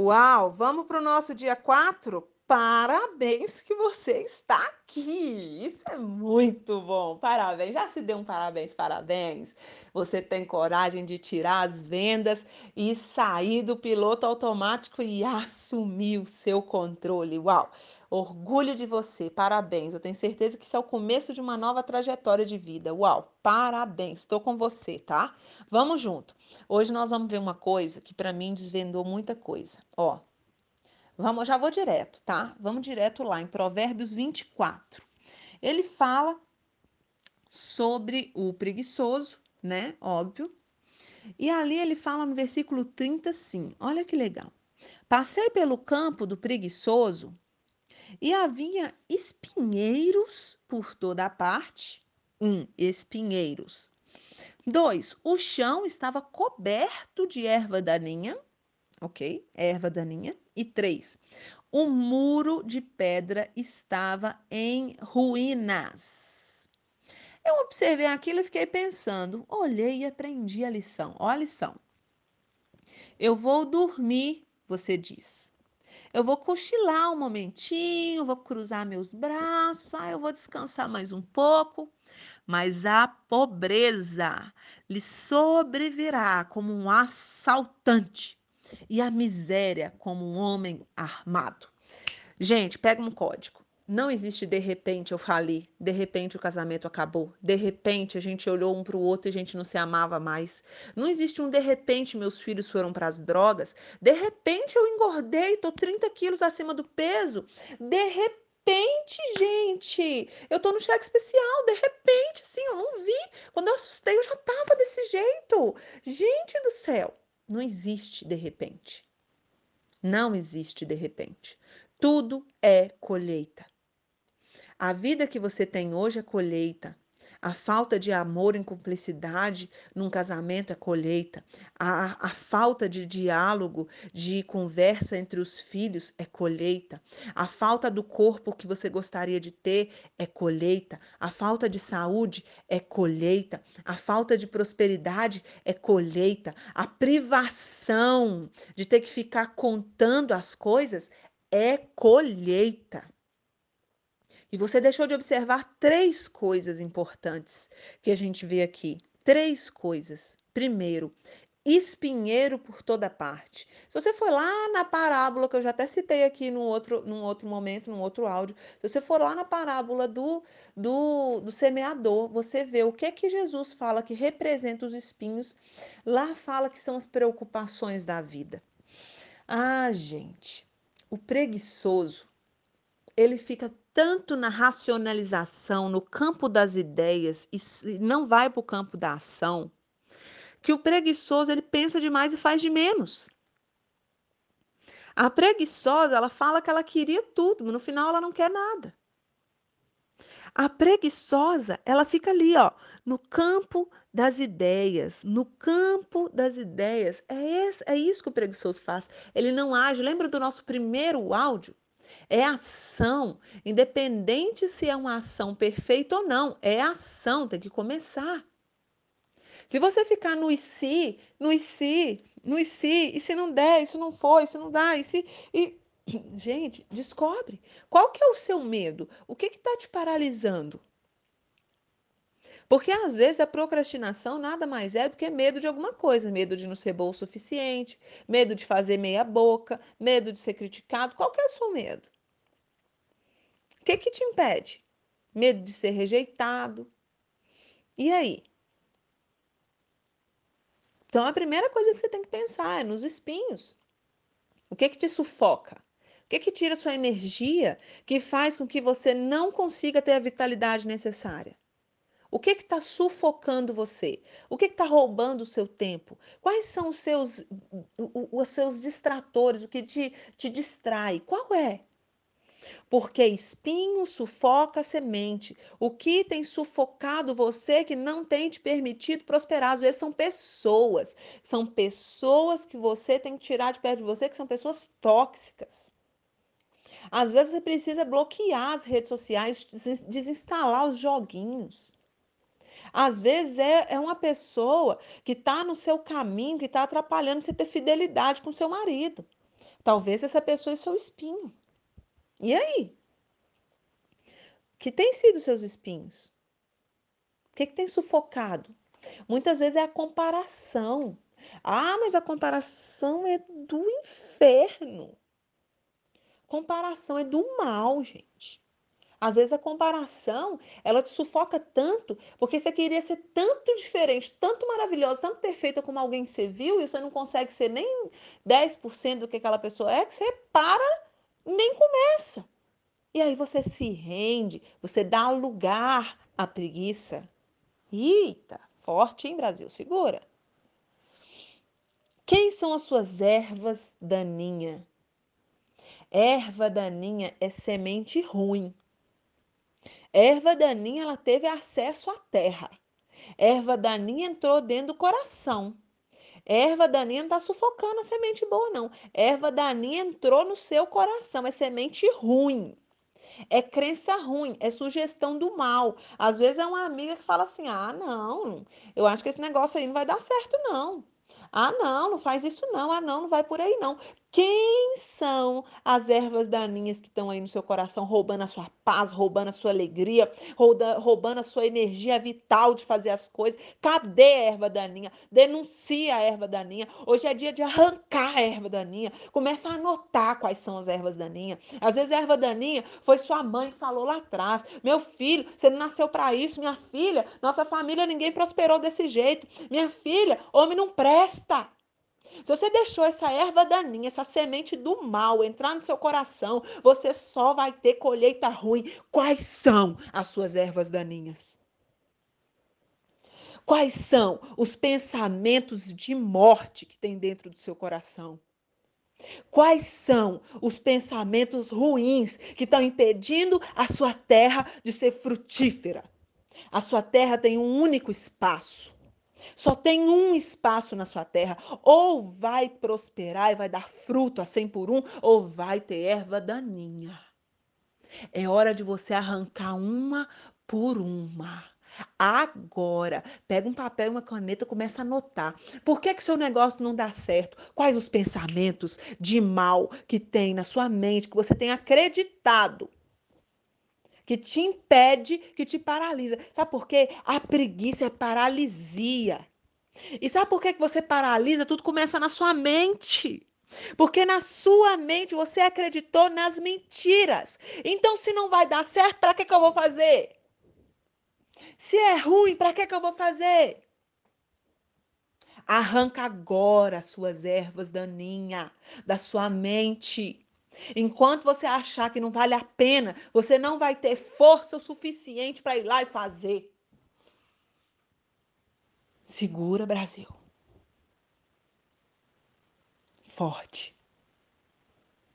Uau, vamos para o nosso dia 4? Parabéns que você está aqui. Isso é muito bom. Parabéns. Já se deu um parabéns, parabéns. Você tem coragem de tirar as vendas e sair do piloto automático e assumir o seu controle. Uau! Orgulho de você. Parabéns. Eu tenho certeza que isso é o começo de uma nova trajetória de vida. Uau! Parabéns. Estou com você, tá? Vamos junto. Hoje nós vamos ver uma coisa que para mim desvendou muita coisa. Ó, Vamos, já vou direto, tá? Vamos direto lá em Provérbios 24. Ele fala sobre o preguiçoso, né? Óbvio. E ali ele fala no versículo 30 assim: olha que legal. Passei pelo campo do preguiçoso e havia espinheiros por toda a parte. Um, espinheiros. Dois, o chão estava coberto de erva daninha ok? Erva daninha. E três, o muro de pedra estava em ruínas. Eu observei aquilo e fiquei pensando, olhei e aprendi a lição. Ó a lição. Eu vou dormir, você diz. Eu vou cochilar um momentinho, vou cruzar meus braços, ah, eu vou descansar mais um pouco. Mas a pobreza lhe sobrevirá como um assaltante e a miséria como um homem armado. Gente, pega um código. Não existe de repente eu falei, de repente o casamento acabou, de repente a gente olhou um para o outro e a gente não se amava mais. Não existe um de repente meus filhos foram para as drogas, de repente eu engordei, tô 30 quilos acima do peso, de repente, gente, eu tô no cheque especial, de repente, assim, eu não vi. Quando eu assustei, eu já tava desse jeito. Gente do céu. Não existe de repente. Não existe de repente. Tudo é colheita. A vida que você tem hoje é colheita. A falta de amor e cumplicidade num casamento é colheita. A, a falta de diálogo, de conversa entre os filhos é colheita. A falta do corpo que você gostaria de ter é colheita. A falta de saúde é colheita. A falta de prosperidade é colheita. A privação de ter que ficar contando as coisas é colheita. E você deixou de observar três coisas importantes que a gente vê aqui. Três coisas. Primeiro, espinheiro por toda parte. Se você for lá na parábola, que eu já até citei aqui num outro, num outro momento, num outro áudio, se você for lá na parábola do, do, do semeador, você vê o que é que Jesus fala que representa os espinhos. Lá fala que são as preocupações da vida. Ah, gente, o preguiçoso, ele fica tanto na racionalização, no campo das ideias e não vai para o campo da ação, que o preguiçoso ele pensa demais e faz de menos. A preguiçosa, ela fala que ela queria tudo, mas no final ela não quer nada. A preguiçosa, ela fica ali, ó, no campo das ideias, no campo das ideias. É, esse, é isso que o preguiçoso faz. Ele não age. Lembra do nosso primeiro áudio? É ação, independente se é uma ação perfeita ou não, é ação, tem que começar. Se você ficar no e se, no e se, no e se, e se não der, isso não foi, isso não dá, e se. E... Gente, descobre. Qual que é o seu medo? O que está te paralisando? Porque às vezes a procrastinação nada mais é do que medo de alguma coisa, medo de não ser bom o suficiente, medo de fazer meia boca, medo de ser criticado. Qual que é o seu medo? O que que te impede? Medo de ser rejeitado. E aí? Então a primeira coisa que você tem que pensar é nos espinhos. O que que te sufoca? O que que tira sua energia que faz com que você não consiga ter a vitalidade necessária? O que está sufocando você? O que está roubando o seu tempo? Quais são os seus, os seus distratores? O que te, te distrai? Qual é? Porque espinho sufoca a semente. O que tem sufocado você que não tem te permitido prosperar? Às vezes são pessoas. São pessoas que você tem que tirar de perto de você, que são pessoas tóxicas. Às vezes você precisa bloquear as redes sociais, desinstalar os joguinhos. Às vezes é, é uma pessoa que está no seu caminho, que está atrapalhando você ter fidelidade com seu marido. Talvez essa pessoa é seu espinho. E aí? Que tem sido seus espinhos? O que, que tem sufocado? Muitas vezes é a comparação. Ah, mas a comparação é do inferno. Comparação é do mal, gente. Às vezes a comparação, ela te sufoca tanto, porque você queria ser tanto diferente, tanto maravilhosa, tanto perfeita como alguém que você viu, e você não consegue ser nem 10% do que aquela pessoa é, que você para, nem começa. E aí você se rende, você dá lugar à preguiça. Eita, forte, hein, Brasil? Segura. Quem são as suas ervas daninha? Erva daninha é semente ruim. Erva daninha, ela teve acesso à terra. Erva daninha entrou dentro do coração. Erva daninha não está sufocando a semente boa, não. Erva daninha entrou no seu coração, é semente ruim. É crença ruim, é sugestão do mal. Às vezes é uma amiga que fala assim: ah, não, eu acho que esse negócio aí não vai dar certo, não. Ah, não, não faz isso não. Ah, não, não vai por aí não. Quem são as ervas daninhas que estão aí no seu coração, roubando a sua paz, roubando a sua alegria, roubando a sua energia vital de fazer as coisas? Cadê a erva daninha? Denuncia a erva daninha. Hoje é dia de arrancar a erva daninha. Começa a anotar quais são as ervas daninhas. Às vezes a erva daninha foi sua mãe que falou lá atrás: Meu filho, você não nasceu para isso. Minha filha, nossa família, ninguém prosperou desse jeito. Minha filha, homem não presta. Se você deixou essa erva daninha, essa semente do mal entrar no seu coração, você só vai ter colheita ruim. Quais são as suas ervas daninhas? Quais são os pensamentos de morte que tem dentro do seu coração? Quais são os pensamentos ruins que estão impedindo a sua terra de ser frutífera? A sua terra tem um único espaço. Só tem um espaço na sua terra. Ou vai prosperar e vai dar fruto a 100 por um, ou vai ter erva daninha. É hora de você arrancar uma por uma. Agora, pega um papel e uma caneta e começa a anotar. Por que que seu negócio não dá certo? Quais os pensamentos de mal que tem na sua mente, que você tem acreditado? Que te impede, que te paralisa. Sabe por quê? A preguiça é paralisia. E sabe por que você paralisa? Tudo começa na sua mente. Porque na sua mente você acreditou nas mentiras. Então, se não vai dar certo, para que, que eu vou fazer? Se é ruim, para que, que eu vou fazer? Arranca agora as suas ervas daninhas da sua mente. Enquanto você achar que não vale a pena, você não vai ter força o suficiente para ir lá e fazer. Segura, Brasil. Forte.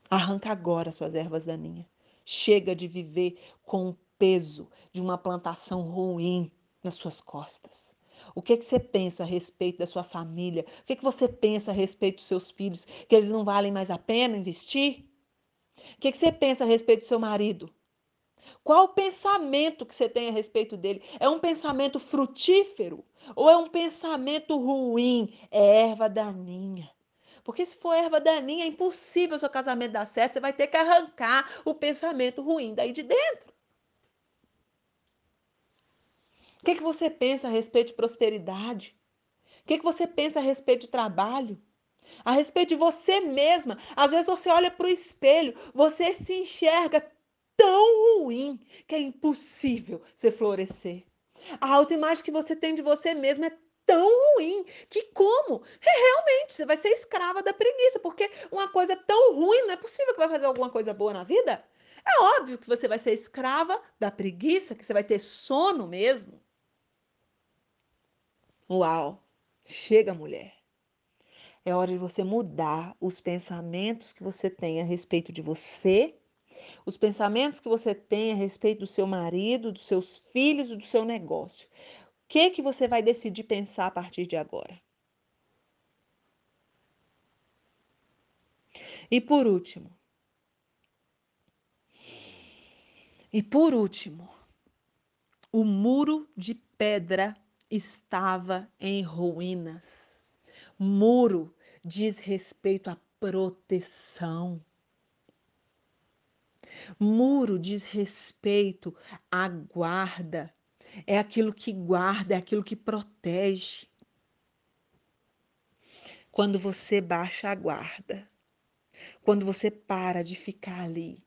Arranca agora suas ervas daninhas. Chega de viver com o peso de uma plantação ruim nas suas costas. O que, que você pensa a respeito da sua família? O que, que você pensa a respeito dos seus filhos? Que eles não valem mais a pena investir? O que, que você pensa a respeito do seu marido? Qual o pensamento que você tem a respeito dele? É um pensamento frutífero ou é um pensamento ruim? É erva daninha. Porque se for erva daninha, é impossível o seu casamento dar certo. Você vai ter que arrancar o pensamento ruim daí de dentro. O que, que você pensa a respeito de prosperidade? O que, que você pensa a respeito de trabalho? A respeito de você mesma. Às vezes você olha para o espelho, você se enxerga tão ruim que é impossível você florescer. A autoimagem que você tem de você mesma é tão ruim que como? É, realmente, você vai ser escrava da preguiça, porque uma coisa tão ruim não é possível que vai fazer alguma coisa boa na vida. É óbvio que você vai ser escrava da preguiça, que você vai ter sono mesmo. Uau! Chega, mulher. É hora de você mudar os pensamentos que você tem a respeito de você, os pensamentos que você tem a respeito do seu marido, dos seus filhos e do seu negócio. O que que você vai decidir pensar a partir de agora? E por último, e por último, o muro de pedra estava em ruínas. Muro diz respeito à proteção. Muro diz respeito à guarda, é aquilo que guarda, é aquilo que protege. Quando você baixa a guarda, quando você para de ficar ali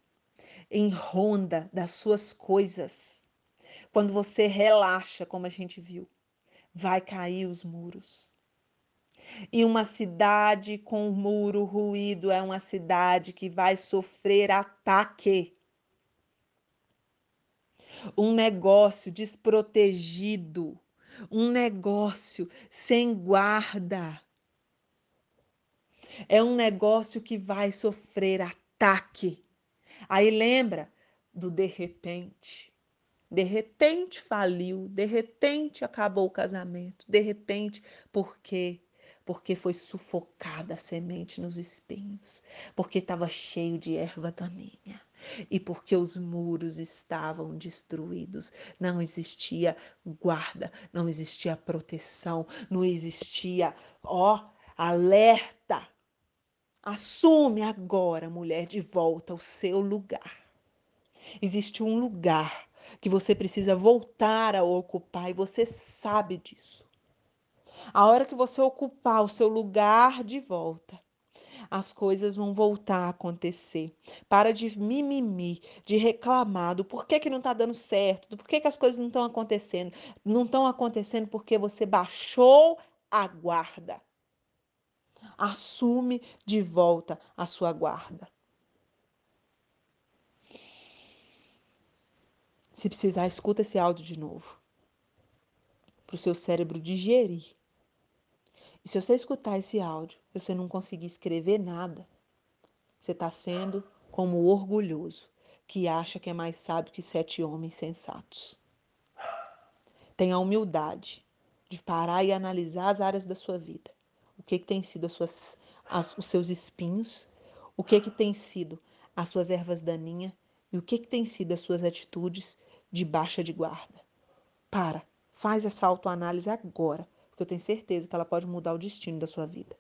em ronda das suas coisas, quando você relaxa, como a gente viu, vai cair os muros. E uma cidade com muro ruído é uma cidade que vai sofrer ataque. Um negócio desprotegido, um negócio sem guarda. É um negócio que vai sofrer ataque. Aí lembra do de repente. De repente faliu, de repente acabou o casamento, de repente, por quê? Porque foi sufocada a semente nos espinhos, porque estava cheio de erva daninha e porque os muros estavam destruídos. Não existia guarda, não existia proteção, não existia, ó, alerta. Assume agora, mulher, de volta o seu lugar. Existe um lugar que você precisa voltar a ocupar e você sabe disso. A hora que você ocupar o seu lugar de volta, as coisas vão voltar a acontecer. Para de mimimi, de reclamar do porquê que não está dando certo, do porquê que as coisas não estão acontecendo. Não estão acontecendo porque você baixou a guarda. Assume de volta a sua guarda. Se precisar, escuta esse áudio de novo. Para o seu cérebro digerir. E se você escutar esse áudio e você não conseguir escrever nada, você está sendo como o orgulhoso que acha que é mais sábio que sete homens sensatos. Tenha a humildade de parar e analisar as áreas da sua vida. O que, que tem sido as suas, as, os seus espinhos, o que, que tem sido as suas ervas daninhas e o que, que tem sido as suas atitudes de baixa de guarda. Para, faz essa autoanálise agora, porque eu tenho certeza que ela pode mudar o destino da sua vida.